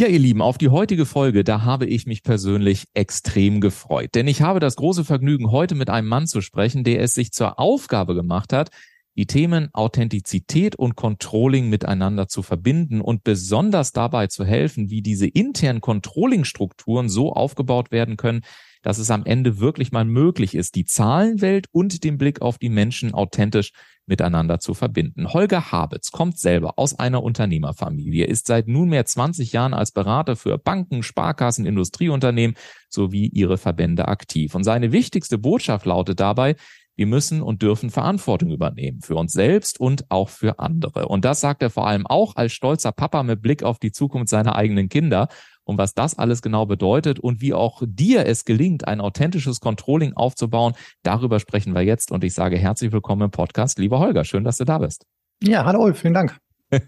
Ja, ihr Lieben, auf die heutige Folge, da habe ich mich persönlich extrem gefreut. Denn ich habe das große Vergnügen, heute mit einem Mann zu sprechen, der es sich zur Aufgabe gemacht hat, die Themen Authentizität und Controlling miteinander zu verbinden und besonders dabei zu helfen, wie diese internen Controlling-Strukturen so aufgebaut werden können, dass es am Ende wirklich mal möglich ist, die Zahlenwelt und den Blick auf die Menschen authentisch miteinander zu verbinden. Holger Habitz kommt selber aus einer Unternehmerfamilie, ist seit nunmehr 20 Jahren als Berater für Banken, Sparkassen, Industrieunternehmen sowie ihre Verbände aktiv. Und seine wichtigste Botschaft lautet dabei, wir müssen und dürfen Verantwortung übernehmen für uns selbst und auch für andere. Und das sagt er vor allem auch als stolzer Papa mit Blick auf die Zukunft seiner eigenen Kinder. Und was das alles genau bedeutet und wie auch dir es gelingt, ein authentisches Controlling aufzubauen, darüber sprechen wir jetzt. Und ich sage herzlich willkommen im Podcast. Lieber Holger, schön, dass du da bist. Ja, hallo Ulf, vielen Dank.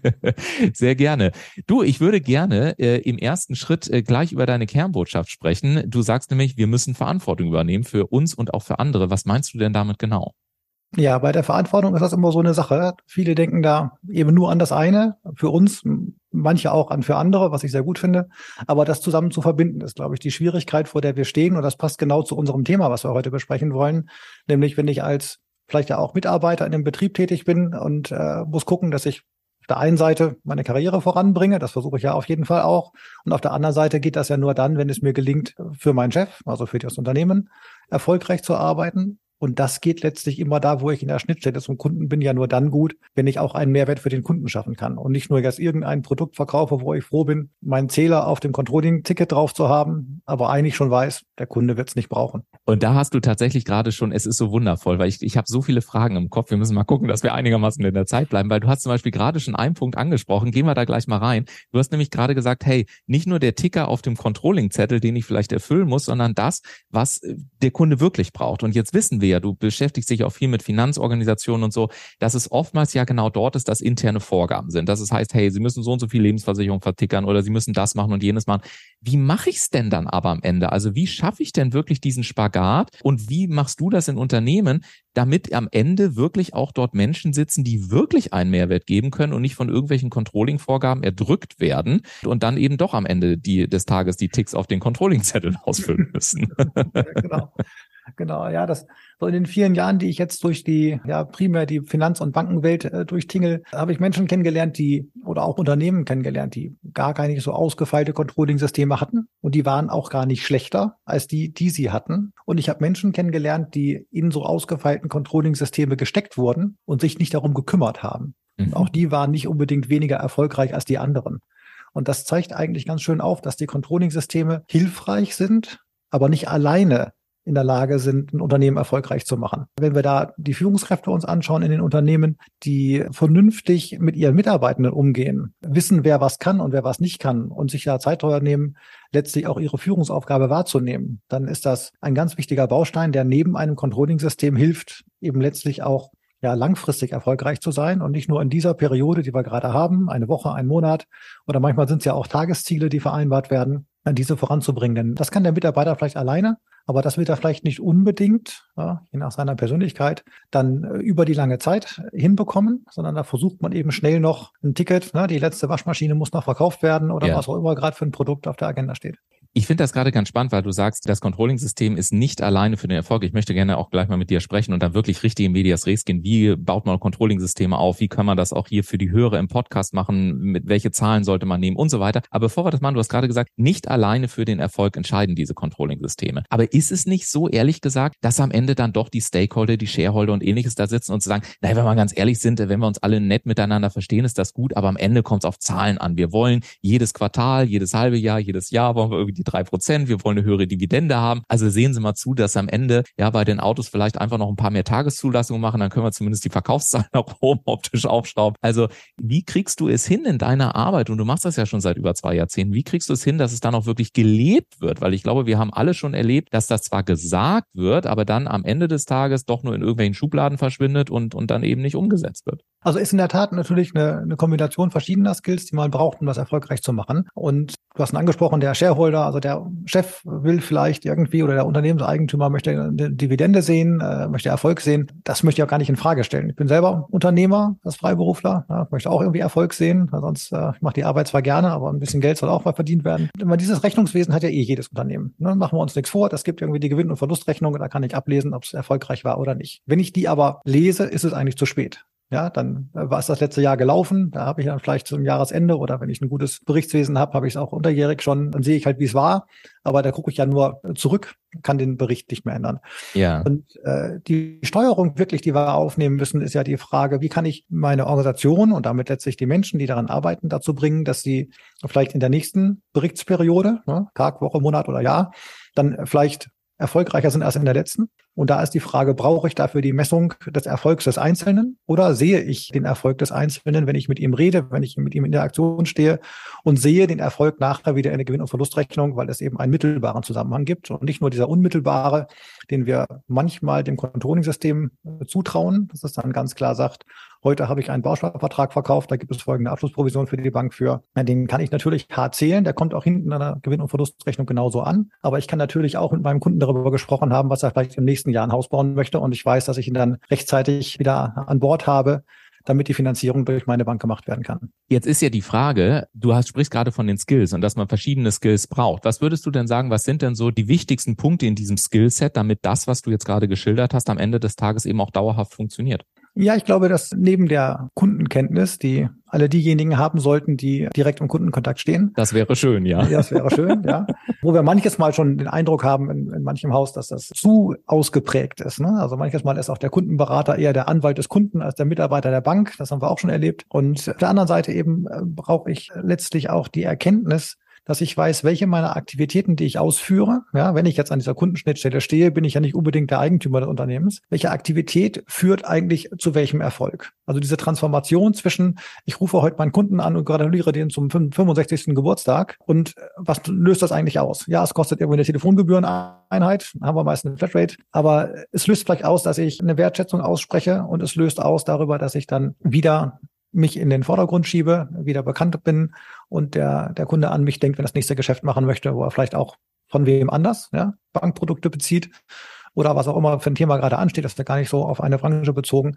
Sehr gerne. Du, ich würde gerne äh, im ersten Schritt äh, gleich über deine Kernbotschaft sprechen. Du sagst nämlich, wir müssen Verantwortung übernehmen für uns und auch für andere. Was meinst du denn damit genau? Ja, bei der Verantwortung ist das immer so eine Sache. Viele denken da eben nur an das eine, für uns, manche auch an für andere, was ich sehr gut finde. Aber das zusammen zu verbinden, ist, glaube ich, die Schwierigkeit, vor der wir stehen. Und das passt genau zu unserem Thema, was wir heute besprechen wollen. Nämlich, wenn ich als vielleicht ja auch Mitarbeiter in einem Betrieb tätig bin und äh, muss gucken, dass ich auf der einen Seite meine Karriere voranbringe, das versuche ich ja auf jeden Fall auch. Und auf der anderen Seite geht das ja nur dann, wenn es mir gelingt, für meinen Chef, also für das Unternehmen, erfolgreich zu arbeiten. Und das geht letztlich immer da, wo ich in der Schnittstelle zum Kunden bin, ja nur dann gut, wenn ich auch einen Mehrwert für den Kunden schaffen kann. Und nicht nur jetzt irgendein Produkt verkaufe, wo ich froh bin, meinen Zähler auf dem Controlling-Ticket drauf zu haben, aber eigentlich schon weiß, der Kunde wird es nicht brauchen. Und da hast du tatsächlich gerade schon, es ist so wundervoll, weil ich, ich habe so viele Fragen im Kopf. Wir müssen mal gucken, dass wir einigermaßen in der Zeit bleiben, weil du hast zum Beispiel gerade schon einen Punkt angesprochen. Gehen wir da gleich mal rein. Du hast nämlich gerade gesagt, hey, nicht nur der Ticker auf dem Controlling-Zettel, den ich vielleicht erfüllen muss, sondern das, was der Kunde wirklich braucht. Und jetzt wissen wir ja, du beschäftigst dich auch viel mit Finanzorganisationen und so, dass es oftmals ja genau dort ist, dass interne Vorgaben sind. Dass es heißt, hey, sie müssen so und so viel Lebensversicherung vertickern oder sie müssen das machen und jenes machen. Wie mache ich es denn dann aber am Ende? Also wie schaffe ich denn wirklich diesen Spagat und wie machst du das in Unternehmen, damit am Ende wirklich auch dort Menschen sitzen, die wirklich einen Mehrwert geben können und nicht von irgendwelchen Controlling-Vorgaben erdrückt werden und dann eben doch am Ende die, des Tages die Ticks auf den Controlling-Zetteln ausfüllen müssen. ja, genau. Genau, ja, das so in den vielen Jahren, die ich jetzt durch die, ja, primär die Finanz- und Bankenwelt äh, durchtingel, habe ich Menschen kennengelernt, die oder auch Unternehmen kennengelernt, die gar keine so ausgefeilte Controlling-Systeme hatten und die waren auch gar nicht schlechter als die, die sie hatten. Und ich habe Menschen kennengelernt, die in so ausgefeilten Controlling-Systeme gesteckt wurden und sich nicht darum gekümmert haben. Mhm. Auch die waren nicht unbedingt weniger erfolgreich als die anderen. Und das zeigt eigentlich ganz schön auf, dass die Controlling-Systeme hilfreich sind, aber nicht alleine in der Lage sind, ein Unternehmen erfolgreich zu machen. Wenn wir da die Führungskräfte uns anschauen in den Unternehmen, die vernünftig mit ihren Mitarbeitenden umgehen, wissen, wer was kann und wer was nicht kann und sich da Zeit nehmen, letztlich auch ihre Führungsaufgabe wahrzunehmen, dann ist das ein ganz wichtiger Baustein, der neben einem Controlling-System hilft, eben letztlich auch ja, langfristig erfolgreich zu sein und nicht nur in dieser Periode, die wir gerade haben, eine Woche, ein Monat oder manchmal sind es ja auch Tagesziele, die vereinbart werden, diese voranzubringen. Denn das kann der Mitarbeiter vielleicht alleine, aber das wird er vielleicht nicht unbedingt, ja, je nach seiner Persönlichkeit, dann äh, über die lange Zeit hinbekommen, sondern da versucht man eben schnell noch ein Ticket, ne, die letzte Waschmaschine muss noch verkauft werden oder ja. was auch immer gerade für ein Produkt auf der Agenda steht. Ich finde das gerade ganz spannend, weil du sagst, das Controlling-System ist nicht alleine für den Erfolg. Ich möchte gerne auch gleich mal mit dir sprechen und dann wirklich richtig in Medias Res gehen. Wie baut man Controlling-Systeme auf? Wie kann man das auch hier für die Hörer im Podcast machen? Mit welche Zahlen sollte man nehmen und so weiter? Aber bevor wir das machen, du hast gerade gesagt, nicht alleine für den Erfolg entscheiden diese Controlling-Systeme. Aber ist es nicht so, ehrlich gesagt, dass am Ende dann doch die Stakeholder, die Shareholder und ähnliches da sitzen und sagen, naja, wenn wir ganz ehrlich sind, wenn wir uns alle nett miteinander verstehen, ist das gut, aber am Ende kommt es auf Zahlen an. Wir wollen jedes Quartal, jedes halbe Jahr, jedes Jahr wollen wir irgendwie die drei Prozent, wir wollen eine höhere Dividende haben. Also sehen Sie mal zu, dass am Ende ja bei den Autos vielleicht einfach noch ein paar mehr Tageszulassungen machen, dann können wir zumindest die Verkaufszahlen nach oben optisch aufschrauben. Also wie kriegst du es hin in deiner Arbeit? Und du machst das ja schon seit über zwei Jahrzehnten. Wie kriegst du es hin, dass es dann auch wirklich gelebt wird? Weil ich glaube, wir haben alle schon erlebt, dass das zwar gesagt wird, aber dann am Ende des Tages doch nur in irgendwelchen Schubladen verschwindet und, und dann eben nicht umgesetzt wird. Also ist in der Tat natürlich eine, eine Kombination verschiedener Skills, die man braucht, um das erfolgreich zu machen. Und du hast ihn angesprochen, der Shareholder, also der Chef will vielleicht irgendwie oder der Unternehmenseigentümer möchte eine Dividende sehen, äh, möchte Erfolg sehen. Das möchte ich auch gar nicht in Frage stellen. Ich bin selber Unternehmer, als Freiberufler, ja, möchte auch irgendwie Erfolg sehen, sonst äh, ich mache die Arbeit zwar gerne, aber ein bisschen Geld soll auch mal verdient werden. Aber dieses Rechnungswesen hat ja eh jedes Unternehmen. Ne? Machen wir uns nichts vor. Das gibt irgendwie die Gewinn- und Verlustrechnung, da kann ich ablesen, ob es erfolgreich war oder nicht. Wenn ich die aber lese, ist es eigentlich zu spät. Ja, dann äh, war es das letzte Jahr gelaufen. Da habe ich dann vielleicht zum Jahresende oder wenn ich ein gutes Berichtswesen habe, habe ich es auch unterjährig schon. Dann sehe ich halt, wie es war. Aber da gucke ich ja nur zurück, kann den Bericht nicht mehr ändern. Ja. Und äh, die Steuerung wirklich, die wir aufnehmen müssen, ist ja die Frage, wie kann ich meine Organisation und damit letztlich die Menschen, die daran arbeiten, dazu bringen, dass sie vielleicht in der nächsten Berichtsperiode, ne, Tag, Woche, Monat oder Jahr, dann vielleicht erfolgreicher sind als in der letzten. Und da ist die Frage, brauche ich dafür die Messung des Erfolgs des Einzelnen oder sehe ich den Erfolg des Einzelnen, wenn ich mit ihm rede, wenn ich mit ihm in der Aktion stehe und sehe den Erfolg nachher wieder in der Gewinn- und Verlustrechnung, weil es eben einen mittelbaren Zusammenhang gibt und nicht nur dieser unmittelbare, den wir manchmal dem Controlling-System zutrauen, dass es dann ganz klar sagt, Heute habe ich einen Bausparvertrag verkauft, da gibt es folgende Abschlussprovision für die Bank für. Den kann ich natürlich hart zählen, der kommt auch hinten in einer Gewinn- und Verlustrechnung genauso an. Aber ich kann natürlich auch mit meinem Kunden darüber gesprochen haben, was er vielleicht im nächsten Jahr ein Haus bauen möchte. Und ich weiß, dass ich ihn dann rechtzeitig wieder an Bord habe, damit die Finanzierung durch meine Bank gemacht werden kann. Jetzt ist ja die Frage, du hast, sprichst gerade von den Skills und dass man verschiedene Skills braucht. Was würdest du denn sagen, was sind denn so die wichtigsten Punkte in diesem Skillset, damit das, was du jetzt gerade geschildert hast, am Ende des Tages eben auch dauerhaft funktioniert? Ja, ich glaube, dass neben der Kundenkenntnis, die alle diejenigen haben sollten, die direkt im Kundenkontakt stehen. Das wäre schön, ja. Ja, das wäre schön, ja. Wo wir manches Mal schon den Eindruck haben in, in manchem Haus, dass das zu ausgeprägt ist. Ne? Also manches Mal ist auch der Kundenberater eher der Anwalt des Kunden als der Mitarbeiter der Bank. Das haben wir auch schon erlebt. Und auf der anderen Seite eben äh, brauche ich letztlich auch die Erkenntnis, dass ich weiß, welche meiner Aktivitäten, die ich ausführe, ja, wenn ich jetzt an dieser Kundenschnittstelle stehe, bin ich ja nicht unbedingt der Eigentümer des Unternehmens. Welche Aktivität führt eigentlich zu welchem Erfolg? Also diese Transformation zwischen, ich rufe heute meinen Kunden an und gratuliere den zum 65. Geburtstag und äh, was löst das eigentlich aus? Ja, es kostet irgendwie eine Telefongebühreneinheit, haben wir meist eine Flatrate, aber es löst vielleicht aus, dass ich eine Wertschätzung ausspreche und es löst aus darüber, dass ich dann wieder mich in den Vordergrund schiebe, wieder bekannt bin und der, der Kunde an mich denkt, wenn das nächste Geschäft machen möchte, wo er vielleicht auch von wem anders, ja, Bankprodukte bezieht oder was auch immer für ein Thema gerade ansteht. Das ist ja gar nicht so auf eine Branche bezogen.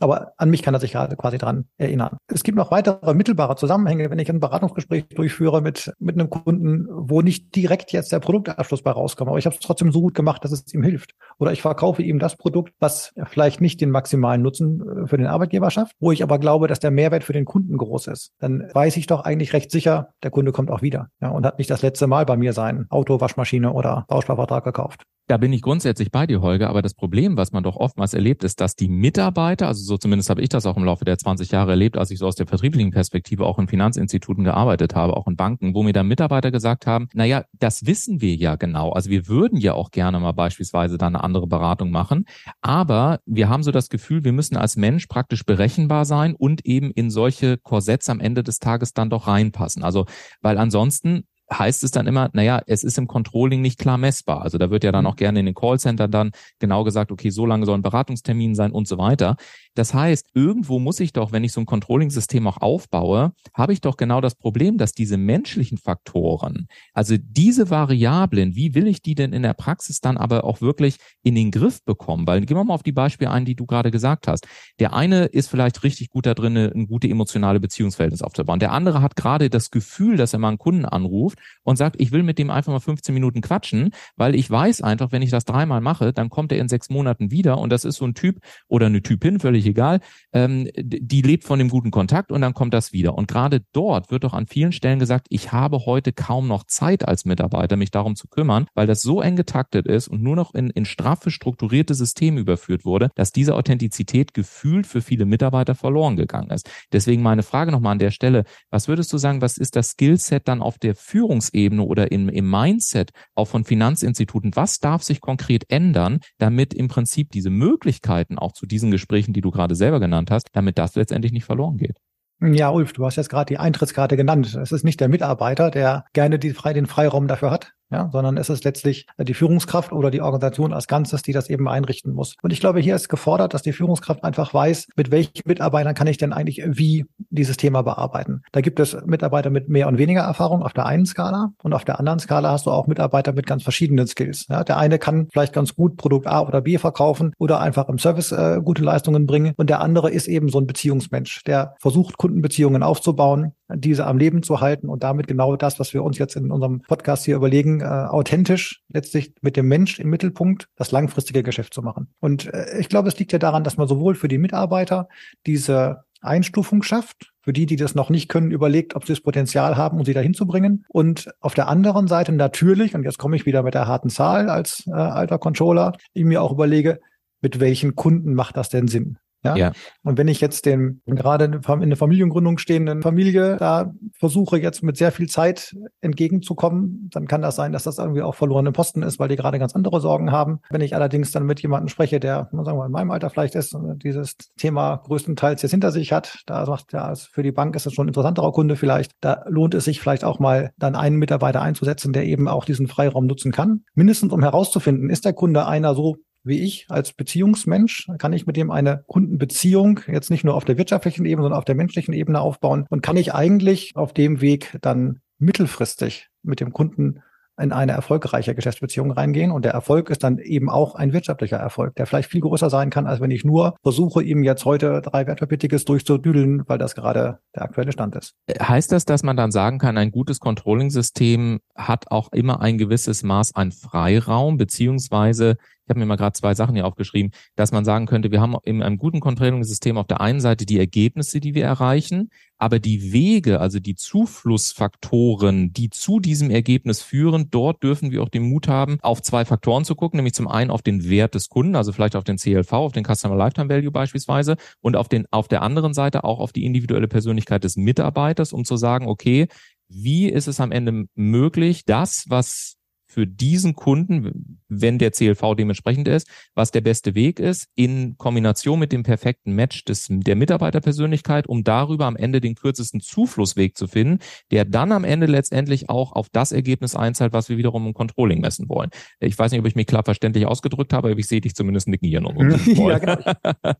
Aber an mich kann er sich gerade quasi dran erinnern. Es gibt noch weitere mittelbare Zusammenhänge, wenn ich ein Beratungsgespräch durchführe mit, mit einem Kunden, wo nicht direkt jetzt der Produktabschluss bei rauskommt, aber ich habe es trotzdem so gut gemacht, dass es ihm hilft. Oder ich verkaufe ihm das Produkt, was vielleicht nicht den maximalen Nutzen äh, für den Arbeitgeber schafft, wo ich aber glaube, dass der Mehrwert für den Kunden groß ist. Dann weiß ich doch eigentlich recht sicher, der Kunde kommt auch wieder ja, und hat nicht das letzte Mal bei mir sein Auto, Waschmaschine oder Bausparvertrag gekauft. Da bin ich grundsätzlich bei dir, Holger, aber das Problem, was man doch oftmals erlebt, ist, dass die Mitarbeiter, also so zumindest habe ich das auch im Laufe der 20 Jahre erlebt, als ich so aus der vertrieblichen Perspektive auch in Finanzinstituten gearbeitet habe, auch in Banken, wo mir dann Mitarbeiter gesagt haben, naja, das wissen wir ja genau. Also wir würden ja auch gerne mal beispielsweise da eine andere Beratung machen, aber wir haben so das Gefühl, wir müssen als Mensch praktisch berechenbar sein und eben in solche Korsetts am Ende des Tages dann doch reinpassen. Also, weil ansonsten heißt es dann immer, naja, es ist im Controlling nicht klar messbar. Also da wird ja dann mhm. auch gerne in den Callcentern dann genau gesagt, okay, so lange soll ein Beratungstermin sein und so weiter. Das heißt, irgendwo muss ich doch, wenn ich so ein Controlling-System auch aufbaue, habe ich doch genau das Problem, dass diese menschlichen Faktoren, also diese Variablen, wie will ich die denn in der Praxis dann aber auch wirklich in den Griff bekommen? Weil gehen wir mal auf die Beispiele ein, die du gerade gesagt hast. Der eine ist vielleicht richtig gut da drin, eine gute emotionale Beziehungsverhältnis aufzubauen. Der andere hat gerade das Gefühl, dass er mal einen Kunden anruft, und sagt, ich will mit dem einfach mal 15 Minuten quatschen, weil ich weiß einfach, wenn ich das dreimal mache, dann kommt er in sechs Monaten wieder und das ist so ein Typ oder eine Typin, völlig egal, ähm, die lebt von dem guten Kontakt und dann kommt das wieder. Und gerade dort wird doch an vielen Stellen gesagt, ich habe heute kaum noch Zeit als Mitarbeiter, mich darum zu kümmern, weil das so eng getaktet ist und nur noch in, in straffe strukturierte Systeme überführt wurde, dass diese Authentizität gefühlt für viele Mitarbeiter verloren gegangen ist. Deswegen meine Frage nochmal an der Stelle, was würdest du sagen, was ist das Skillset dann auf der Führung Führungsebene oder im, im Mindset auch von Finanzinstituten, was darf sich konkret ändern, damit im Prinzip diese Möglichkeiten auch zu diesen Gesprächen, die du gerade selber genannt hast, damit das letztendlich nicht verloren geht? Ja, Ulf, du hast jetzt gerade die Eintrittskarte genannt. Es ist nicht der Mitarbeiter, der gerne die, den Freiraum dafür hat, ja, sondern es ist letztlich die Führungskraft oder die Organisation als Ganzes, die das eben einrichten muss. Und ich glaube, hier ist gefordert, dass die Führungskraft einfach weiß, mit welchen Mitarbeitern kann ich denn eigentlich wie dieses Thema bearbeiten. Da gibt es Mitarbeiter mit mehr und weniger Erfahrung auf der einen Skala und auf der anderen Skala hast du auch Mitarbeiter mit ganz verschiedenen Skills. Ja, der eine kann vielleicht ganz gut Produkt A oder B verkaufen oder einfach im Service äh, gute Leistungen bringen und der andere ist eben so ein Beziehungsmensch, der versucht, Kundenbeziehungen aufzubauen, diese am Leben zu halten und damit genau das, was wir uns jetzt in unserem Podcast hier überlegen, äh, authentisch letztlich mit dem Mensch im Mittelpunkt das langfristige Geschäft zu machen. Und äh, ich glaube, es liegt ja daran, dass man sowohl für die Mitarbeiter diese Einstufung schafft, für die, die das noch nicht können, überlegt, ob sie das Potenzial haben, um sie dahin zu bringen. Und auf der anderen Seite natürlich, und jetzt komme ich wieder mit der harten Zahl als äh, alter Controller, ich mir auch überlege, mit welchen Kunden macht das denn Sinn? Ja? ja. Und wenn ich jetzt den gerade in der Familiengründung stehenden Familie da versuche jetzt mit sehr viel Zeit entgegenzukommen, dann kann das sein, dass das irgendwie auch verlorene Posten ist, weil die gerade ganz andere Sorgen haben. Wenn ich allerdings dann mit jemandem spreche, der, sagen wir mal, in meinem Alter vielleicht ist, dieses Thema größtenteils jetzt hinter sich hat, da sagt ja, für die Bank ist es schon ein interessanterer Kunde vielleicht. Da lohnt es sich vielleicht auch mal dann einen Mitarbeiter einzusetzen, der eben auch diesen Freiraum nutzen kann. Mindestens um herauszufinden, ist der Kunde einer so wie ich als Beziehungsmensch, kann ich mit dem eine Kundenbeziehung jetzt nicht nur auf der wirtschaftlichen Ebene, sondern auf der menschlichen Ebene aufbauen und kann ich eigentlich auf dem Weg dann mittelfristig mit dem Kunden in eine erfolgreiche Geschäftsbeziehung reingehen. Und der Erfolg ist dann eben auch ein wirtschaftlicher Erfolg, der vielleicht viel größer sein kann, als wenn ich nur versuche, ihm jetzt heute drei Wertpapiertickets durchzudüdeln, weil das gerade der aktuelle Stand ist. Heißt das, dass man dann sagen kann, ein gutes Controlling-System hat auch immer ein gewisses Maß an Freiraum, beziehungsweise ich habe mir mal gerade zwei Sachen hier aufgeschrieben, dass man sagen könnte, wir haben in einem guten Controlling-System auf der einen Seite die Ergebnisse, die wir erreichen, aber die Wege, also die Zuflussfaktoren, die zu diesem Ergebnis führen, dort dürfen wir auch den Mut haben, auf zwei Faktoren zu gucken, nämlich zum einen auf den Wert des Kunden, also vielleicht auf den CLV, auf den Customer Lifetime Value beispielsweise, und auf den, auf der anderen Seite auch auf die individuelle Persönlichkeit des Mitarbeiters, um zu sagen, okay, wie ist es am Ende möglich, das, was für diesen Kunden, wenn der CLV dementsprechend ist, was der beste Weg ist, in Kombination mit dem perfekten Match des, der Mitarbeiterpersönlichkeit, um darüber am Ende den kürzesten Zuflussweg zu finden, der dann am Ende letztendlich auch auf das Ergebnis einzahlt, was wir wiederum im Controlling messen wollen. Ich weiß nicht, ob ich mich klar verständlich ausgedrückt habe, aber ich sehe dich zumindest nicken hier noch. ja, genau.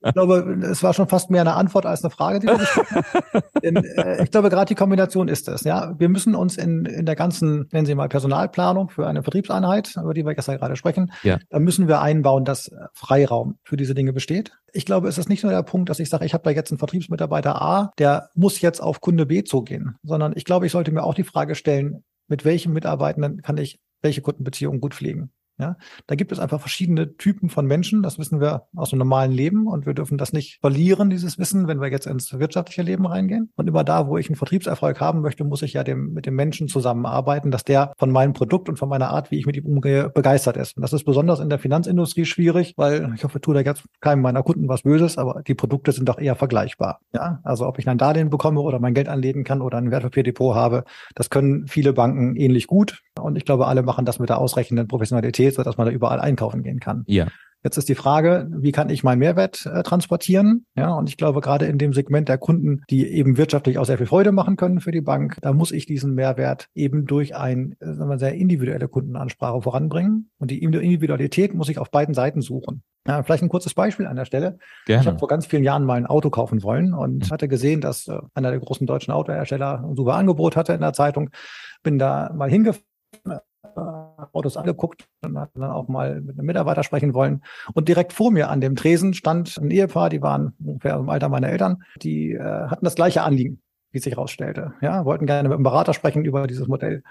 Ich glaube, es war schon fast mehr eine Antwort als eine Frage, die du gestellt hast. Denn, äh, ich glaube, gerade die Kombination ist es. Ja, wir müssen uns in, in der ganzen, nennen Sie mal Personalplanung für eine eine Vertriebseinheit, über die wir gestern gerade sprechen, ja. da müssen wir einbauen, dass Freiraum für diese Dinge besteht. Ich glaube, es ist nicht nur der Punkt, dass ich sage, ich habe da jetzt einen Vertriebsmitarbeiter A, der muss jetzt auf Kunde B zugehen, sondern ich glaube, ich sollte mir auch die Frage stellen, mit welchen Mitarbeitenden kann ich welche Kundenbeziehungen gut pflegen. Ja, da gibt es einfach verschiedene Typen von Menschen. Das wissen wir aus dem normalen Leben und wir dürfen das nicht verlieren, dieses Wissen, wenn wir jetzt ins wirtschaftliche Leben reingehen. Und immer da, wo ich einen Vertriebserfolg haben möchte, muss ich ja dem, mit dem Menschen zusammenarbeiten, dass der von meinem Produkt und von meiner Art, wie ich mit ihm umgehe, begeistert ist. Und das ist besonders in der Finanzindustrie schwierig, weil ich hoffe, tue da jetzt keinem meiner Kunden was Böses, aber die Produkte sind doch eher vergleichbar. Ja, also ob ich ein Darlehen bekomme oder mein Geld anlegen kann oder ein Wertpapierdepot habe, das können viele Banken ähnlich gut. Und ich glaube, alle machen das mit der ausreichenden Professionalität geht, sodass man da überall einkaufen gehen kann. Ja. Jetzt ist die Frage, wie kann ich meinen Mehrwert äh, transportieren? Ja, und ich glaube, gerade in dem Segment der Kunden, die eben wirtschaftlich auch sehr viel Freude machen können für die Bank, da muss ich diesen Mehrwert eben durch ein, äh, sehr individuelle Kundenansprache voranbringen. Und die Individualität muss ich auf beiden Seiten suchen. Ja, vielleicht ein kurzes Beispiel an der Stelle. Gerne. Ich habe vor ganz vielen Jahren mal ein Auto kaufen wollen und mhm. hatte gesehen, dass äh, einer der großen deutschen Autohersteller ein super Angebot hatte in der Zeitung. Bin da mal hingefahren Autos angeguckt und hat dann auch mal mit einem Mitarbeiter sprechen wollen. Und direkt vor mir an dem Tresen stand ein Ehepaar, die waren ungefähr im Alter meiner Eltern, die äh, hatten das gleiche Anliegen, wie sich herausstellte. Ja, wollten gerne mit einem Berater sprechen über dieses Modell.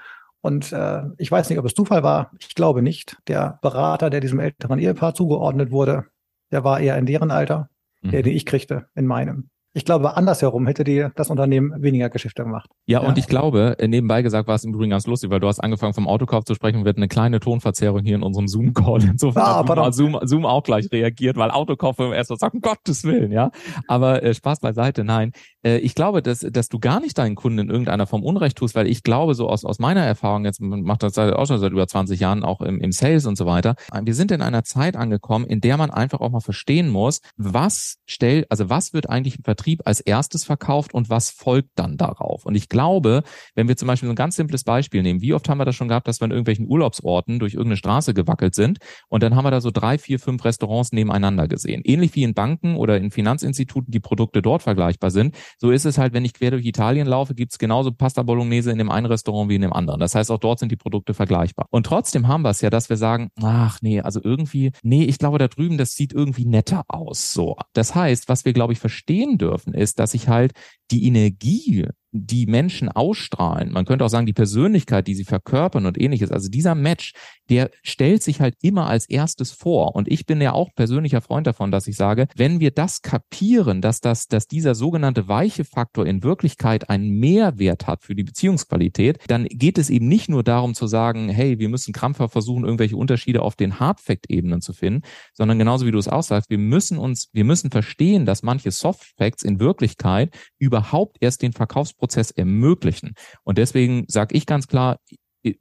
Und äh, ich weiß nicht, ob es Zufall war. Ich glaube nicht. Der Berater, der diesem älteren Ehepaar zugeordnet wurde, der war eher in deren Alter, mhm. der, den ich kriegte, in meinem. Ich glaube, andersherum hätte dir das Unternehmen weniger Geschäfte gemacht. Ja, ja, und ich glaube, äh, nebenbei gesagt war es im Übrigen ganz lustig, weil du hast angefangen vom Autokauf zu sprechen, wird eine kleine Tonverzerrung hier in unserem Zoom-Call. Insofern ah, hat Zoom, Zoom, auch gleich reagiert, weil Autokauf erst mal sagt, um Gottes Willen, ja. Aber äh, Spaß beiseite, nein. Äh, ich glaube, dass, dass du gar nicht deinen Kunden in irgendeiner Form Unrecht tust, weil ich glaube, so aus, aus meiner Erfahrung, jetzt macht das auch schon seit über 20 Jahren auch im, im Sales und so weiter, wir sind in einer Zeit angekommen, in der man einfach auch mal verstehen muss, was stellt, also was wird eigentlich im Vertrieb als erstes verkauft und was folgt dann darauf. Und ich glaube, wenn wir zum Beispiel so ein ganz simples Beispiel nehmen, wie oft haben wir das schon gehabt, dass wir in irgendwelchen Urlaubsorten durch irgendeine Straße gewackelt sind und dann haben wir da so drei, vier, fünf Restaurants nebeneinander gesehen. Ähnlich wie in Banken oder in Finanzinstituten die Produkte dort vergleichbar sind, so ist es halt, wenn ich quer durch Italien laufe, gibt es genauso Pasta Bolognese in dem einen Restaurant wie in dem anderen. Das heißt, auch dort sind die Produkte vergleichbar. Und trotzdem haben wir es ja, dass wir sagen, ach nee, also irgendwie, nee, ich glaube da drüben, das sieht irgendwie netter aus. So. Das heißt, was wir, glaube ich, verstehen dürfen, ist, dass ich halt die Energie die Menschen ausstrahlen, man könnte auch sagen, die Persönlichkeit, die sie verkörpern und ähnliches, also dieser Match, der stellt sich halt immer als erstes vor. Und ich bin ja auch persönlicher Freund davon, dass ich sage, wenn wir das kapieren, dass das, dass dieser sogenannte weiche Faktor in Wirklichkeit einen Mehrwert hat für die Beziehungsqualität, dann geht es eben nicht nur darum zu sagen, hey, wir müssen krampfhaft versuchen, irgendwelche Unterschiede auf den Hard-Fact-Ebenen zu finden, sondern genauso wie du es auch sagst, wir müssen uns, wir müssen verstehen, dass manche Soft-Facts in Wirklichkeit überhaupt erst den Verkaufsprozess Prozess ermöglichen. Und deswegen sage ich ganz klar,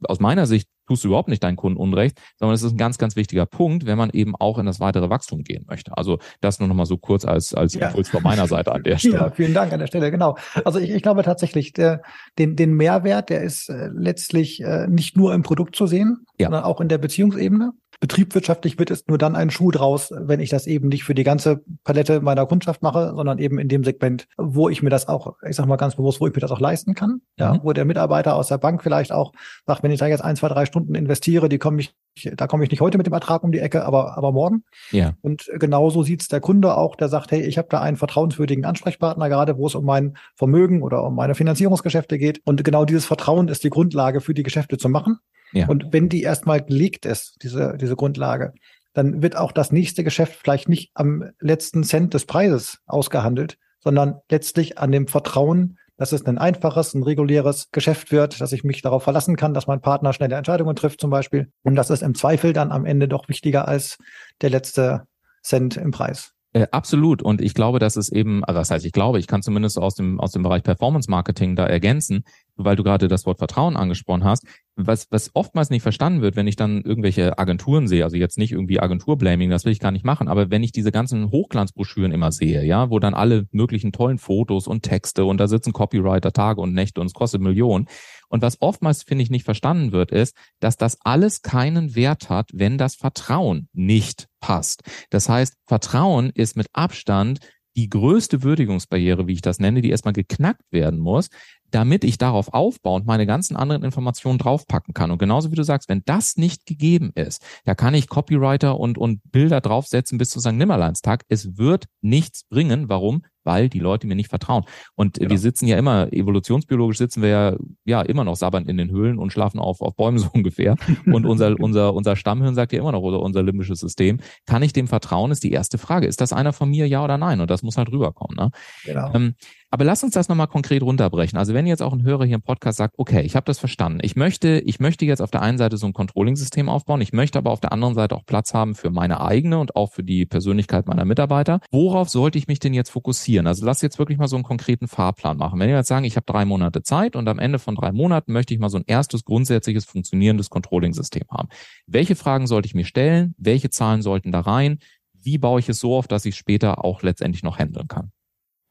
aus meiner Sicht tust du überhaupt nicht deinen Kunden Unrecht, sondern es ist ein ganz, ganz wichtiger Punkt, wenn man eben auch in das weitere Wachstum gehen möchte. Also das nur noch mal so kurz als, als ja. Impuls von meiner Seite an der Stelle. Ja, vielen Dank an der Stelle, genau. Also ich, ich glaube tatsächlich, der, den, den Mehrwert, der ist äh, letztlich äh, nicht nur im Produkt zu sehen, ja. sondern auch in der Beziehungsebene. Betriebswirtschaftlich wird es nur dann ein Schuh draus, wenn ich das eben nicht für die ganze Palette meiner Kundschaft mache, sondern eben in dem Segment, wo ich mir das auch, ich sag mal ganz bewusst, wo ich mir das auch leisten kann. Ja, mhm. wo der Mitarbeiter aus der Bank vielleicht auch sagt, wenn ich da jetzt ein, zwei, drei Stunden investiere, die komme ich, da komme ich nicht heute mit dem Ertrag um die Ecke, aber, aber morgen. Ja. Und genauso sieht's der Kunde auch, der sagt, hey, ich habe da einen vertrauenswürdigen Ansprechpartner, gerade wo es um mein Vermögen oder um meine Finanzierungsgeschäfte geht. Und genau dieses Vertrauen ist die Grundlage für die Geschäfte zu machen. Ja. Und wenn die erstmal gelegt ist, diese, diese Grundlage, dann wird auch das nächste Geschäft vielleicht nicht am letzten Cent des Preises ausgehandelt, sondern letztlich an dem Vertrauen, dass es ein einfaches, ein reguläres Geschäft wird, dass ich mich darauf verlassen kann, dass mein Partner schnelle Entscheidungen trifft zum Beispiel. Und das ist im Zweifel dann am Ende doch wichtiger als der letzte Cent im Preis. Äh, absolut. Und ich glaube, dass es eben, also das heißt, ich glaube, ich kann zumindest aus dem, aus dem Bereich Performance Marketing da ergänzen, weil du gerade das Wort Vertrauen angesprochen hast. Was, was oftmals nicht verstanden wird, wenn ich dann irgendwelche Agenturen sehe, also jetzt nicht irgendwie Agenturblaming, das will ich gar nicht machen, aber wenn ich diese ganzen Hochglanzbroschüren immer sehe, ja, wo dann alle möglichen tollen Fotos und Texte und da sitzen Copywriter Tage und Nächte und es kostet Millionen, und was oftmals, finde ich, nicht verstanden wird, ist, dass das alles keinen Wert hat, wenn das Vertrauen nicht passt. Das heißt, Vertrauen ist mit Abstand die größte Würdigungsbarriere, wie ich das nenne, die erstmal geknackt werden muss, damit ich darauf aufbauend meine ganzen anderen Informationen draufpacken kann. Und genauso wie du sagst, wenn das nicht gegeben ist, da kann ich Copywriter und, und Bilder draufsetzen bis zu St. Nimmerleinstag. Es wird nichts bringen. Warum? weil die Leute mir nicht vertrauen. Und genau. wir sitzen ja immer, evolutionsbiologisch sitzen wir ja, ja immer noch sabbernd in den Höhlen und schlafen auf, auf Bäumen so ungefähr. Und unser, unser, unser Stammhirn sagt ja immer noch, oder unser limbisches System, kann ich dem vertrauen, ist die erste Frage. Ist das einer von mir, ja oder nein? Und das muss halt rüberkommen. Ne? Genau. Ähm, aber lass uns das nochmal konkret runterbrechen. Also wenn jetzt auch ein Hörer hier im Podcast sagt, okay, ich habe das verstanden. Ich möchte, ich möchte jetzt auf der einen Seite so ein Controlling-System aufbauen. Ich möchte aber auf der anderen Seite auch Platz haben für meine eigene und auch für die Persönlichkeit meiner Mitarbeiter. Worauf sollte ich mich denn jetzt fokussieren? Also lass jetzt wirklich mal so einen konkreten Fahrplan machen. Wenn wir jetzt sagen, ich habe drei Monate Zeit und am Ende von drei Monaten möchte ich mal so ein erstes grundsätzliches funktionierendes Controlling-System haben. Welche Fragen sollte ich mir stellen? Welche Zahlen sollten da rein? Wie baue ich es so auf, dass ich später auch letztendlich noch handeln kann?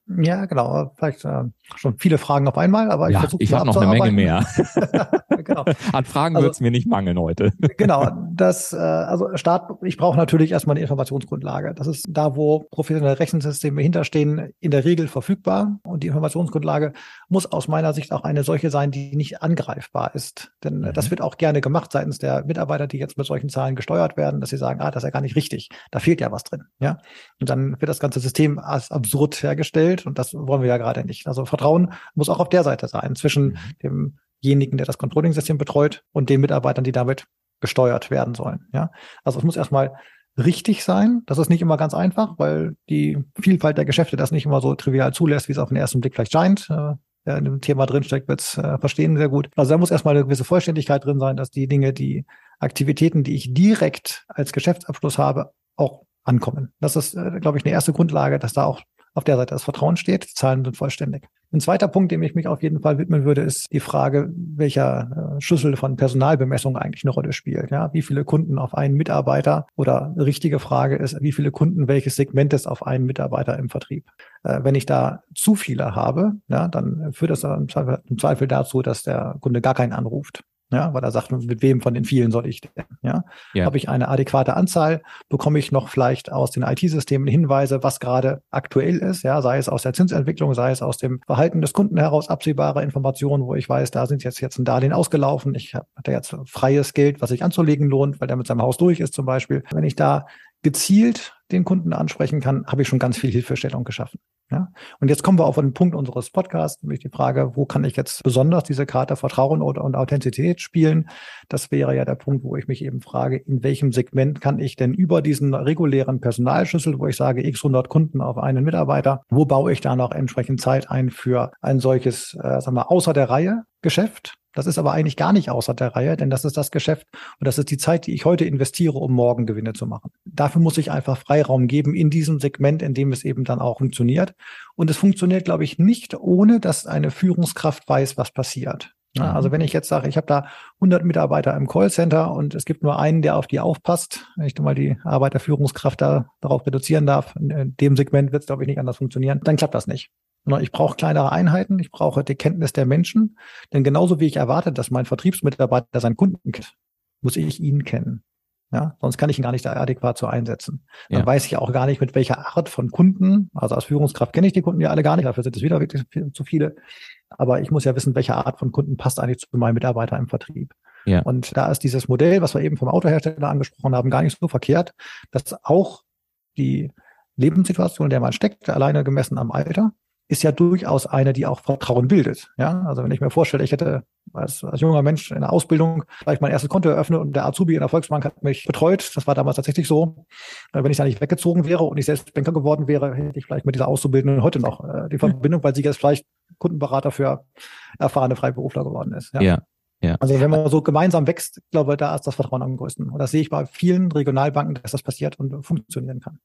Ja, genau. Vielleicht äh, schon viele Fragen auf einmal, aber ja, ich versuche Ich habe noch eine Menge mehr. genau. An Fragen also, wird es mir nicht mangeln heute. genau. Das, äh, also Start, ich brauche natürlich erstmal eine Informationsgrundlage. Das ist da, wo professionelle Rechensysteme hinterstehen, in der Regel verfügbar. Und die Informationsgrundlage muss aus meiner Sicht auch eine solche sein, die nicht angreifbar ist. Denn mhm. das wird auch gerne gemacht seitens der Mitarbeiter, die jetzt mit solchen Zahlen gesteuert werden, dass sie sagen, ah, das ist ja gar nicht richtig. Da fehlt ja was drin. Ja. Und dann wird das ganze System als absurd hergestellt Welt und das wollen wir ja gerade nicht. Also Vertrauen muss auch auf der Seite sein, zwischen mhm. demjenigen, der das Controlling-System betreut und den Mitarbeitern, die damit gesteuert werden sollen. Ja, also es muss erstmal richtig sein. Das ist nicht immer ganz einfach, weil die Vielfalt der Geschäfte das nicht immer so trivial zulässt, wie es auf den ersten Blick vielleicht scheint. Äh, Wer in dem Thema drinsteckt, wird es äh, verstehen sehr gut. Also da muss erstmal eine gewisse Vollständigkeit drin sein, dass die Dinge, die Aktivitäten, die ich direkt als Geschäftsabschluss habe, auch ankommen. Das ist, äh, glaube ich, eine erste Grundlage, dass da auch auf der Seite das Vertrauen steht. Die Zahlen sind vollständig. Ein zweiter Punkt, dem ich mich auf jeden Fall widmen würde, ist die Frage, welcher äh, Schlüssel von Personalbemessung eigentlich eine Rolle spielt. Ja, wie viele Kunden auf einen Mitarbeiter oder richtige Frage ist, wie viele Kunden welches Segment ist auf einen Mitarbeiter im Vertrieb. Äh, wenn ich da zu viele habe, ja, dann führt das im Zweifel dazu, dass der Kunde gar keinen anruft. Ja, weil er sagt, mit wem von den vielen soll ich denn? Ja? ja. Habe ich eine adäquate Anzahl? Bekomme ich noch vielleicht aus den IT-Systemen Hinweise, was gerade aktuell ist? Ja, sei es aus der Zinsentwicklung, sei es aus dem Verhalten des Kunden heraus absehbare Informationen, wo ich weiß, da sind jetzt jetzt ein Darlehen ausgelaufen. Ich habe da jetzt freies Geld, was sich anzulegen lohnt, weil der mit seinem Haus durch ist zum Beispiel. Wenn ich da gezielt den Kunden ansprechen kann, habe ich schon ganz viel Hilfestellung geschaffen. Ja? Und jetzt kommen wir auf einen Punkt unseres Podcasts, nämlich die Frage, wo kann ich jetzt besonders diese Karte Vertrauen und, und Authentizität spielen? Das wäre ja der Punkt, wo ich mich eben frage, in welchem Segment kann ich denn über diesen regulären Personalschlüssel, wo ich sage, x 100 Kunden auf einen Mitarbeiter, wo baue ich da noch entsprechend Zeit ein für ein solches, äh, sagen wir, außer der Reihe Geschäft? Das ist aber eigentlich gar nicht außer der Reihe, denn das ist das Geschäft und das ist die Zeit, die ich heute investiere, um morgen Gewinne zu machen. Dafür muss ich einfach Freiraum geben in diesem Segment, in dem es eben dann auch funktioniert. Und es funktioniert, glaube ich, nicht ohne, dass eine Führungskraft weiß, was passiert. Ja, mhm. also wenn ich jetzt sage, ich habe da 100 Mitarbeiter im Callcenter und es gibt nur einen, der auf die aufpasst, wenn ich mal die Arbeit der Führungskraft da darauf reduzieren darf, in dem Segment wird es, glaube ich, nicht anders funktionieren, dann klappt das nicht. Ich brauche kleinere Einheiten, ich brauche die Kenntnis der Menschen, denn genauso wie ich erwarte, dass mein Vertriebsmitarbeiter seinen Kunden kennt, muss ich ihn kennen. Ja, sonst kann ich ihn gar nicht adäquat so einsetzen. Dann ja. weiß ich auch gar nicht, mit welcher Art von Kunden, also als Führungskraft kenne ich die Kunden ja alle gar nicht, dafür sind es wieder wirklich zu viele. Aber ich muss ja wissen, welche Art von Kunden passt eigentlich zu meinem Mitarbeiter im Vertrieb. Ja. Und da ist dieses Modell, was wir eben vom Autohersteller angesprochen haben, gar nicht so verkehrt, dass auch die Lebenssituation, in der man steckt, alleine gemessen am Alter, ist ja durchaus eine, die auch Vertrauen bildet. Ja, also wenn ich mir vorstelle, ich hätte als, als junger Mensch in der Ausbildung vielleicht mein erstes Konto eröffnet und der Azubi in der Volksbank hat mich betreut. Das war damals tatsächlich so. Wenn ich da nicht weggezogen wäre und ich selbst Banker geworden wäre, hätte ich vielleicht mit dieser Auszubildenden heute noch äh, die Verbindung, weil sie jetzt vielleicht Kundenberater für erfahrene Freiberufler geworden ist. Ja. ja. Ja. Also wenn man so gemeinsam wächst, glaube da ist das Vertrauen am größten. Und das sehe ich bei vielen Regionalbanken, dass das passiert und funktionieren kann.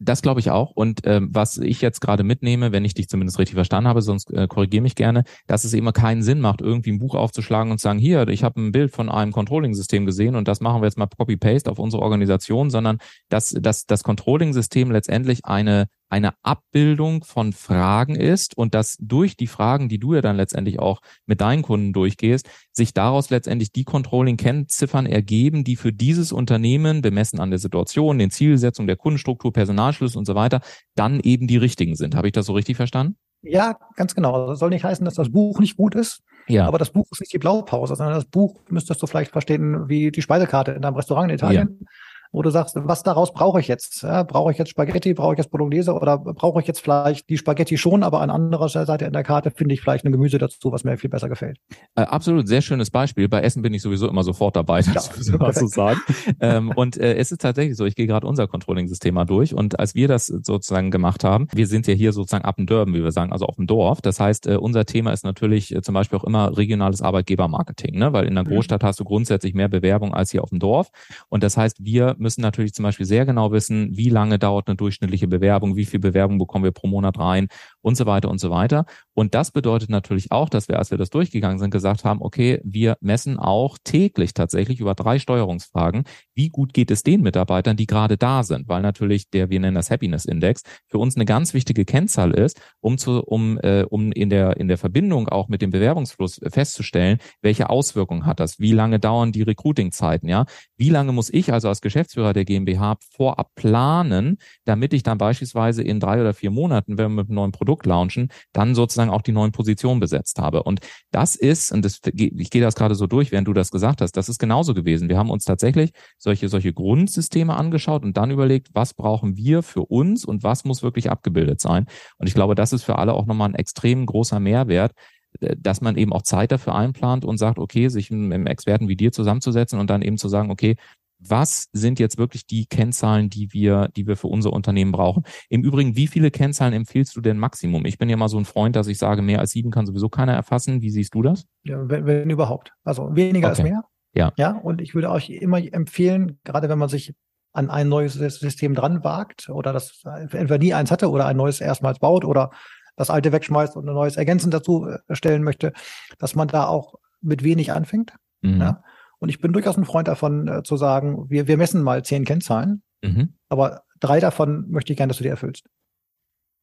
Das glaube ich auch. Und ähm, was ich jetzt gerade mitnehme, wenn ich dich zumindest richtig verstanden habe, sonst äh, korrigiere mich gerne, dass es immer keinen Sinn macht, irgendwie ein Buch aufzuschlagen und zu sagen, hier, ich habe ein Bild von einem Controlling-System gesehen und das machen wir jetzt mal Copy-Paste auf unsere Organisation, sondern dass, dass das Controlling-System letztendlich eine eine Abbildung von Fragen ist und dass durch die Fragen, die du ja dann letztendlich auch mit deinen Kunden durchgehst, sich daraus letztendlich die Controlling-Kennziffern ergeben, die für dieses Unternehmen, bemessen an der Situation, den Zielsetzungen der Kundenstruktur, Personalschlüssel und so weiter, dann eben die richtigen sind. Habe ich das so richtig verstanden? Ja, ganz genau. Das soll nicht heißen, dass das Buch nicht gut ist. Ja. Aber das Buch ist nicht die Blaupause, sondern das Buch müsstest du vielleicht verstehen wie die Speisekarte in deinem Restaurant in Italien. Ja wo du sagst, was daraus brauche ich jetzt? Ja, brauche ich jetzt Spaghetti, brauche ich jetzt Bolognese oder brauche ich jetzt vielleicht die Spaghetti schon, aber an anderer Seite in der Karte finde ich vielleicht ein Gemüse dazu, was mir viel besser gefällt. Äh, absolut, sehr schönes Beispiel. Bei Essen bin ich sowieso immer sofort dabei, das ja, zu sagen. ähm, und äh, es ist tatsächlich so, ich gehe gerade unser Controlling-System mal durch und als wir das sozusagen gemacht haben, wir sind ja hier sozusagen ab dem Dörben, wie wir sagen, also auf dem Dorf. Das heißt, äh, unser Thema ist natürlich äh, zum Beispiel auch immer regionales Arbeitgebermarketing, ne? weil in der mhm. Großstadt hast du grundsätzlich mehr Bewerbung als hier auf dem Dorf. Und das heißt, wir müssen natürlich zum Beispiel sehr genau wissen, wie lange dauert eine durchschnittliche Bewerbung, wie viel Bewerbung bekommen wir pro Monat rein und so weiter und so weiter. Und das bedeutet natürlich auch, dass wir, als wir das durchgegangen sind, gesagt haben, okay, wir messen auch täglich tatsächlich über drei Steuerungsfragen, wie gut geht es den Mitarbeitern, die gerade da sind, weil natürlich der, wir nennen das Happiness Index, für uns eine ganz wichtige Kennzahl ist, um zu, um, äh, um in der, in der Verbindung auch mit dem Bewerbungsfluss festzustellen, welche Auswirkungen hat das, wie lange dauern die Recruiting-Zeiten, ja, wie lange muss ich also als Geschäftsführer der GmbH vorab planen, damit ich dann beispielsweise in drei oder vier Monaten, wenn wir mit einem neuen Produkt launchen, dann sozusagen auch die neuen Positionen besetzt habe. Und das ist, und das, ich gehe das gerade so durch, während du das gesagt hast, das ist genauso gewesen. Wir haben uns tatsächlich solche, solche Grundsysteme angeschaut und dann überlegt, was brauchen wir für uns und was muss wirklich abgebildet sein. Und ich glaube, das ist für alle auch nochmal ein extrem großer Mehrwert, äh, dass man eben auch Zeit dafür einplant und sagt, okay, sich mit einem Experten wie dir zusammenzusetzen und dann eben zu sagen, okay, was sind jetzt wirklich die Kennzahlen, die wir, die wir für unser Unternehmen brauchen? Im Übrigen, wie viele Kennzahlen empfiehlst du denn Maximum? Ich bin ja mal so ein Freund, dass ich sage, mehr als sieben kann sowieso keiner erfassen. Wie siehst du das? Ja, wenn, wenn überhaupt. Also weniger okay. ist mehr. Ja. Ja. Und ich würde euch immer empfehlen, gerade wenn man sich an ein neues System dran wagt oder das entweder nie eins hatte oder ein neues erstmals baut oder das alte wegschmeißt und ein neues ergänzend dazu äh, stellen möchte, dass man da auch mit wenig anfängt. Mhm. Ja? Und ich bin durchaus ein Freund davon äh, zu sagen, wir, wir messen mal zehn Kennzahlen, mhm. aber drei davon möchte ich gerne, dass du die erfüllst.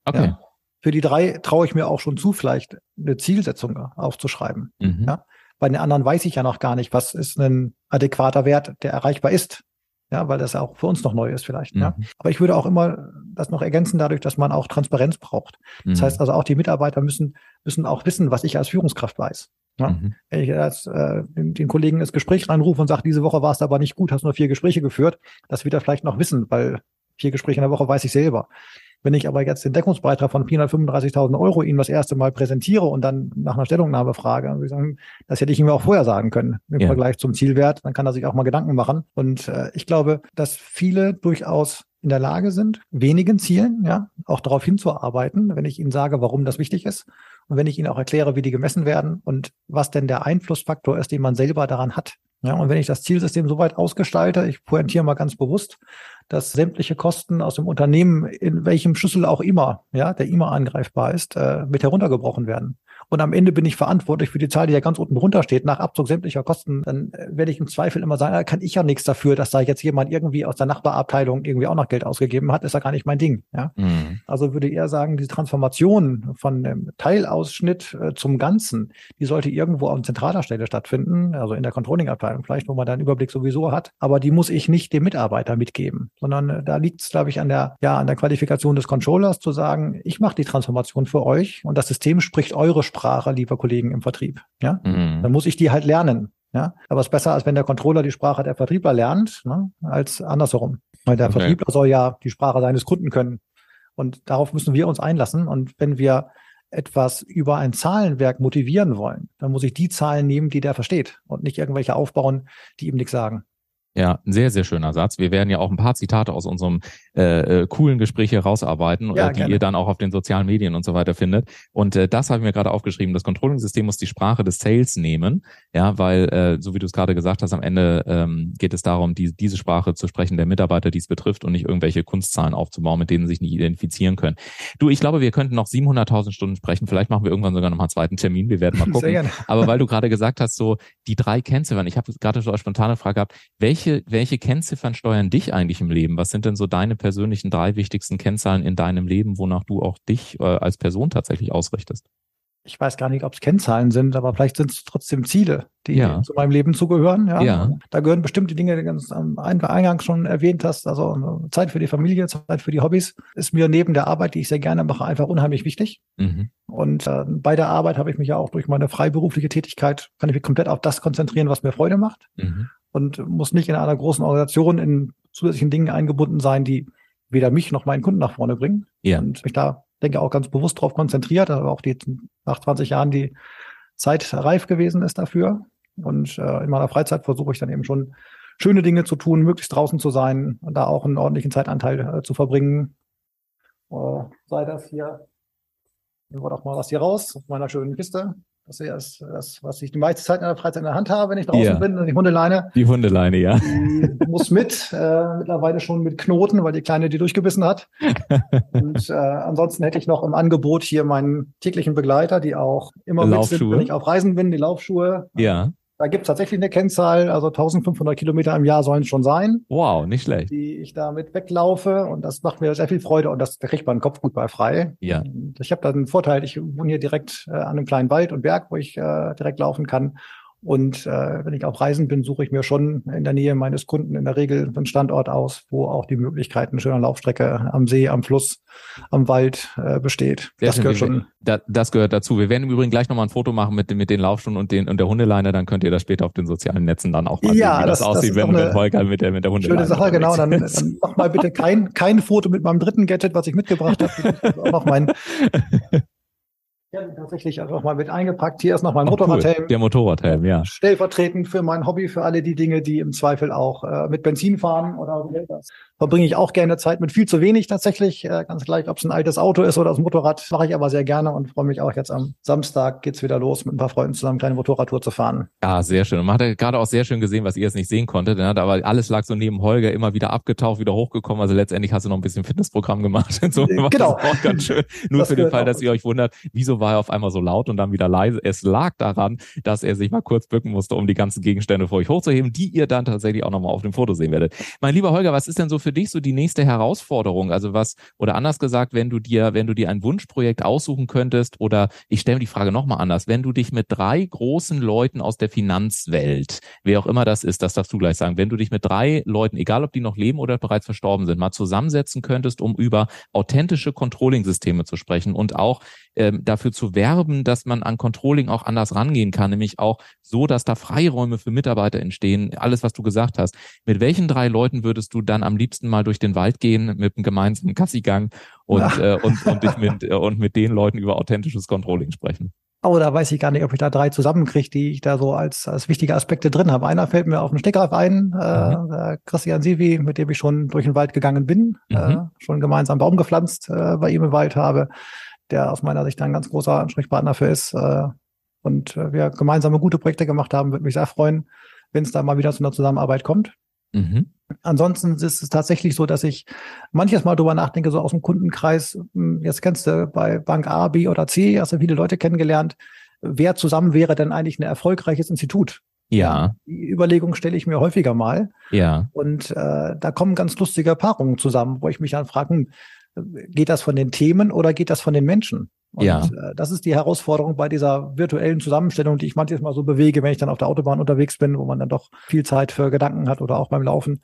Okay. Ja? Für die drei traue ich mir auch schon zu, vielleicht eine Zielsetzung aufzuschreiben. Mhm. Ja? Bei den anderen weiß ich ja noch gar nicht, was ist ein adäquater Wert, der erreichbar ist. Ja, weil das ja auch für uns noch neu ist vielleicht. Mhm. Ja. Aber ich würde auch immer das noch ergänzen dadurch, dass man auch Transparenz braucht. Das mhm. heißt also auch die Mitarbeiter müssen, müssen auch wissen, was ich als Führungskraft weiß. Ja. Mhm. Wenn ich als, äh, den, Kollegen ins Gespräch reinrufe und sage, diese Woche war es aber nicht gut, hast nur vier Gespräche geführt, das wird er vielleicht noch wissen, weil vier Gespräche in der Woche weiß ich selber. Wenn ich aber jetzt den Deckungsbeitrag von 435.000 Euro Ihnen das erste Mal präsentiere und dann nach einer Stellungnahme frage, würde ich sagen, das hätte ich ihm auch vorher sagen können im ja. Vergleich zum Zielwert, dann kann er sich auch mal Gedanken machen. Und äh, ich glaube, dass viele durchaus in der Lage sind, wenigen Zielen, ja, auch darauf hinzuarbeiten, wenn ich ihnen sage, warum das wichtig ist und wenn ich ihnen auch erkläre, wie die gemessen werden und was denn der Einflussfaktor ist, den man selber daran hat. Ja, und wenn ich das Zielsystem so weit ausgestalte, ich pointiere mal ganz bewusst, dass sämtliche Kosten aus dem Unternehmen, in welchem Schlüssel auch immer, ja, der immer angreifbar ist, äh, mit heruntergebrochen werden und am Ende bin ich verantwortlich für die Zahl, die ja ganz unten drunter steht, nach Abzug sämtlicher Kosten, dann äh, werde ich im Zweifel immer sagen, da kann ich ja nichts dafür, dass da jetzt jemand irgendwie aus der Nachbarabteilung irgendwie auch noch Geld ausgegeben hat, ist ja gar nicht mein Ding. Ja? Mhm. Also würde eher sagen, die Transformation von dem Teilausschnitt äh, zum Ganzen, die sollte irgendwo an zentraler Stelle stattfinden, also in der Controlling-Abteilung vielleicht, wo man da einen Überblick sowieso hat, aber die muss ich nicht dem Mitarbeiter mitgeben, sondern äh, da liegt es, glaube ich, an der, ja, an der Qualifikation des Controllers zu sagen, ich mache die Transformation für euch und das System spricht eure Sprache Sprache, liebe Kollegen im Vertrieb. Ja, mhm. dann muss ich die halt lernen. Ja, aber es ist besser, als wenn der Controller die Sprache der Vertriebler lernt, ne, als andersherum. Weil der okay. Vertriebler soll ja die Sprache seines Kunden können. Und darauf müssen wir uns einlassen. Und wenn wir etwas über ein Zahlenwerk motivieren wollen, dann muss ich die Zahlen nehmen, die der versteht und nicht irgendwelche aufbauen, die ihm nichts sagen. Ja, ein sehr, sehr schöner Satz. Wir werden ja auch ein paar Zitate aus unserem äh, äh, coolen Gespräch herausarbeiten, ja, äh, die gerne. ihr dann auch auf den sozialen Medien und so weiter findet. Und äh, das habe ich mir gerade aufgeschrieben. Das Controlling-System muss die Sprache des Sales nehmen, ja, weil, äh, so wie du es gerade gesagt hast, am Ende ähm, geht es darum, die, diese Sprache zu sprechen der Mitarbeiter, die es betrifft und nicht irgendwelche Kunstzahlen aufzubauen, mit denen sie sich nicht identifizieren können. Du, ich glaube, wir könnten noch 700.000 Stunden sprechen. Vielleicht machen wir irgendwann sogar noch mal einen zweiten Termin. Wir werden mal gucken. Aber weil du gerade gesagt hast, so die drei Kennziffern, ich habe gerade so eine spontane Frage gehabt, welche welche, welche Kennziffern steuern dich eigentlich im Leben? Was sind denn so deine persönlichen drei wichtigsten Kennzahlen in deinem Leben, wonach du auch dich äh, als Person tatsächlich ausrichtest? ich weiß gar nicht, ob es Kennzahlen sind, aber vielleicht sind es trotzdem Ziele, die ja. zu meinem Leben zugehören. Ja. ja. Da gehören bestimmte Dinge, die du ganz am Eingang schon erwähnt hast. Also Zeit für die Familie, Zeit für die Hobbys ist mir neben der Arbeit, die ich sehr gerne mache, einfach unheimlich wichtig. Mhm. Und äh, bei der Arbeit habe ich mich ja auch durch meine freiberufliche Tätigkeit, kann ich mich komplett auf das konzentrieren, was mir Freude macht. Mhm. Und muss nicht in einer großen Organisation in zusätzlichen Dingen eingebunden sein, die weder mich noch meinen Kunden nach vorne bringen. Ja. Und mich da denke auch ganz bewusst darauf konzentriert, aber auch die nach 20 Jahren die Zeit reif gewesen ist dafür. Und äh, in meiner Freizeit versuche ich dann eben schon schöne Dinge zu tun, möglichst draußen zu sein und da auch einen ordentlichen Zeitanteil äh, zu verbringen. Äh, sei das hier, nehmen wir doch mal was hier raus aus meiner schönen Kiste. Das ist das, was ich die meiste Zeit in der Freizeit in der Hand habe, wenn ich draußen ja. bin. Die Hundeleine. Die Hundeleine, ja. Die muss mit, äh, mittlerweile schon mit Knoten, weil die Kleine die durchgebissen hat. Und äh, ansonsten hätte ich noch im Angebot hier meinen täglichen Begleiter, die auch immer mit sind, wenn ich auf Reisen bin, die Laufschuhe. Ja. Da gibt es tatsächlich eine Kennzahl, also 1500 Kilometer im Jahr sollen es schon sein. Wow, nicht schlecht. Die ich damit weglaufe und das macht mir sehr viel Freude und das da kriegt man den Kopf gut bei frei. Ja. Ich habe da einen Vorteil, ich wohne hier direkt äh, an einem kleinen Wald und Berg, wo ich äh, direkt laufen kann und äh, wenn ich auf Reisen bin, suche ich mir schon in der Nähe meines Kunden in der Regel einen Standort aus, wo auch die Möglichkeit eine schöne Laufstrecke am See, am Fluss, am Wald äh, besteht. Sehr das gehört schon. Da, das gehört dazu. Wir werden im Übrigen gleich nochmal ein Foto machen mit, mit den Laufstunden und, den, und der Hundeleine. Dann könnt ihr das später auf den sozialen Netzen dann auch mal ja, sehen, wie das, das aussieht, das wenn, wenn Holger mit der, mit der Hundeleine Schöne Sache, genau. Dann, dann mach mal bitte kein, kein Foto mit meinem dritten Gadget, was ich mitgebracht habe. auch noch mein Ja, tatsächlich auch mal mit eingepackt. Hier ist noch mein oh, Motorradhelm. Cool. Der Motorradhelm, ja. Stellvertretend für mein Hobby, für alle die Dinge, die im Zweifel auch äh, mit Benzin fahren oder das verbringe ich auch gerne Zeit mit viel zu wenig tatsächlich. Äh, ganz gleich, ob es ein altes Auto ist oder das Motorrad, mache ich aber sehr gerne und freue mich auch jetzt am Samstag geht's wieder los, mit ein paar Freunden zusammen eine kleine Motorradtour zu fahren. Ja, sehr schön. Und man hat gerade auch sehr schön gesehen, was ihr jetzt nicht sehen konntet, ne? aber alles lag so neben Holger immer wieder abgetaucht, wieder hochgekommen. Also letztendlich hast du noch ein bisschen Fitnessprogramm gemacht. so genau. Das auch ganz schön. Nur das für den Fall, dass ihr euch wundert, wieso war er auf einmal so laut und dann wieder leise. Es lag daran, dass er sich mal kurz bücken musste, um die ganzen Gegenstände vor euch hochzuheben, die ihr dann tatsächlich auch nochmal auf dem Foto sehen werdet. Mein lieber Holger, was ist denn so für dich so die nächste Herausforderung? Also was, oder anders gesagt, wenn du dir, wenn du dir ein Wunschprojekt aussuchen könntest, oder ich stelle die Frage nochmal anders, wenn du dich mit drei großen Leuten aus der Finanzwelt, wer auch immer das ist, das darfst du gleich sagen, wenn du dich mit drei Leuten, egal ob die noch leben oder bereits verstorben sind, mal zusammensetzen könntest, um über authentische Controlling-Systeme zu sprechen und auch ähm, dafür zu werben, dass man an Controlling auch anders rangehen kann, nämlich auch so, dass da Freiräume für Mitarbeiter entstehen. Alles, was du gesagt hast. Mit welchen drei Leuten würdest du dann am liebsten mal durch den Wald gehen mit einem gemeinsamen Kassigang und, äh, und, und, dich mit, äh, und mit den Leuten über authentisches Controlling sprechen? Oh, da weiß ich gar nicht, ob ich da drei zusammenkriege, die ich da so als, als wichtige Aspekte drin habe. Einer fällt mir auf den Stegreif ein, äh, mhm. äh, Christian Sivi, mit dem ich schon durch den Wald gegangen bin, mhm. äh, schon gemeinsam Baum gepflanzt äh, bei ihm im Wald habe der aus meiner Sicht ein ganz großer Ansprechpartner für ist. Äh, und äh, wir gemeinsame gute Projekte gemacht haben, würde mich sehr freuen, wenn es da mal wieder zu einer Zusammenarbeit kommt. Mhm. Ansonsten ist es tatsächlich so, dass ich manches Mal drüber nachdenke, so aus dem Kundenkreis, hm, jetzt kennst du bei Bank A, B oder C, hast du viele Leute kennengelernt, wer zusammen wäre denn eigentlich ein erfolgreiches Institut? Ja. Die Überlegung stelle ich mir häufiger mal. Ja. Und äh, da kommen ganz lustige Paarungen zusammen, wo ich mich dann frage, hm, geht das von den Themen oder geht das von den Menschen? Und ja. äh, das ist die Herausforderung bei dieser virtuellen Zusammenstellung, die ich manchmal mal so bewege, wenn ich dann auf der Autobahn unterwegs bin, wo man dann doch viel Zeit für Gedanken hat oder auch beim Laufen,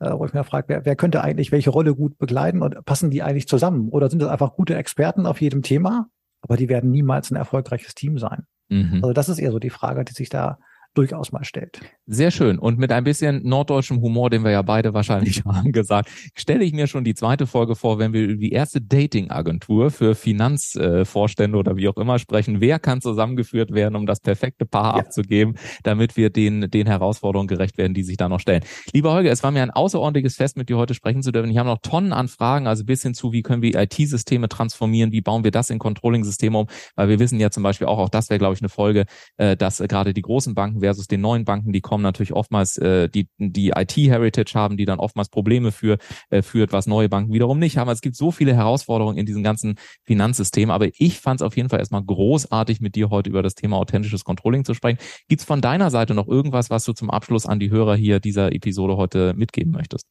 äh, wo ich mir frage, wer, wer könnte eigentlich welche Rolle gut begleiten und passen die eigentlich zusammen? Oder sind das einfach gute Experten auf jedem Thema, aber die werden niemals ein erfolgreiches Team sein? Mhm. Also das ist eher so die Frage, die sich da durchaus mal stellt. Sehr schön. Und mit ein bisschen norddeutschem Humor, den wir ja beide wahrscheinlich haben gesagt, stelle ich mir schon die zweite Folge vor, wenn wir über die erste Dating-Agentur für Finanzvorstände oder wie auch immer sprechen. Wer kann zusammengeführt werden, um das perfekte Paar ja. abzugeben, damit wir den, den Herausforderungen gerecht werden, die sich da noch stellen. Lieber Holger, es war mir ein außerordentliches Fest, mit dir heute sprechen zu dürfen. Ich habe noch Tonnen an Fragen, also bis hin zu, wie können wir IT-Systeme transformieren, wie bauen wir das in Controlling-Systeme um, weil wir wissen ja zum Beispiel auch, auch das wäre, glaube ich, eine Folge, äh, dass gerade die großen Banken versus den neuen Banken, die kommen natürlich oftmals, äh, die, die IT-Heritage haben, die dann oftmals Probleme für, äh, führt, was neue Banken wiederum nicht haben. Es gibt so viele Herausforderungen in diesem ganzen Finanzsystem, aber ich fand es auf jeden Fall erstmal großartig, mit dir heute über das Thema authentisches Controlling zu sprechen. Gibt es von deiner Seite noch irgendwas, was du zum Abschluss an die Hörer hier dieser Episode heute mitgeben möchtest?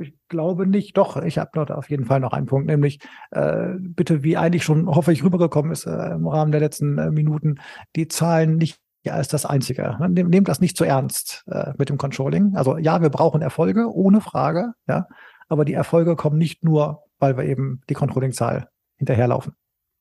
Ich glaube nicht. Doch, ich habe dort auf jeden Fall noch einen Punkt, nämlich äh, bitte, wie eigentlich schon hoffe ich rübergekommen ist äh, im Rahmen der letzten äh, Minuten, die Zahlen nicht ja, ist das Einzige. Nehm, nehmt das nicht zu ernst äh, mit dem Controlling. Also ja, wir brauchen Erfolge, ohne Frage, ja, aber die Erfolge kommen nicht nur, weil wir eben die Controlling-Zahl hinterherlaufen.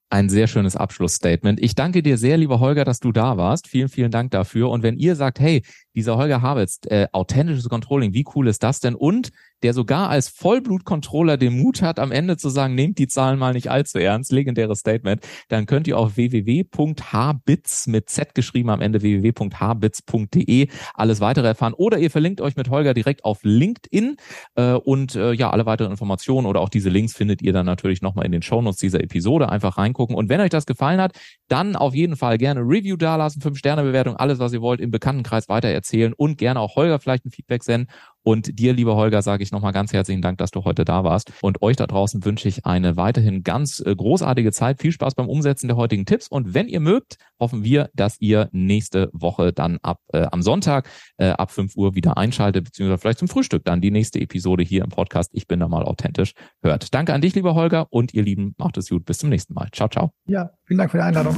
Ein sehr schönes Abschlussstatement. Ich danke dir sehr, lieber Holger, dass du da warst. Vielen, vielen Dank dafür. Und wenn ihr sagt, hey, dieser Holger Havitz, äh, authentisches Controlling, wie cool ist das denn? Und der sogar als Vollblut-Controller den Mut hat, am Ende zu sagen, nehmt die Zahlen mal nicht allzu ernst, legendäres Statement, dann könnt ihr auf www.hbits mit Z geschrieben am Ende www.hbits.de alles weitere erfahren. Oder ihr verlinkt euch mit Holger direkt auf LinkedIn äh, und äh, ja, alle weiteren Informationen oder auch diese Links findet ihr dann natürlich nochmal in den Shownotes dieser Episode. Einfach reingucken. Und wenn euch das gefallen hat, dann auf jeden Fall gerne Review dalassen, 5-Sterne-Bewertung, alles was ihr wollt im Bekanntenkreis weitererzählen und gerne auch Holger vielleicht ein Feedback senden und dir, lieber Holger, sage ich nochmal ganz herzlichen Dank, dass du heute da warst. Und euch da draußen wünsche ich eine weiterhin ganz äh, großartige Zeit. Viel Spaß beim Umsetzen der heutigen Tipps. Und wenn ihr mögt, hoffen wir, dass ihr nächste Woche dann ab äh, am Sonntag äh, ab 5 Uhr wieder einschaltet, beziehungsweise vielleicht zum Frühstück dann die nächste Episode hier im Podcast. Ich bin da mal authentisch hört. Danke an dich, lieber Holger, und ihr Lieben, macht es gut. Bis zum nächsten Mal. Ciao, ciao. Ja, vielen Dank für die Einladung.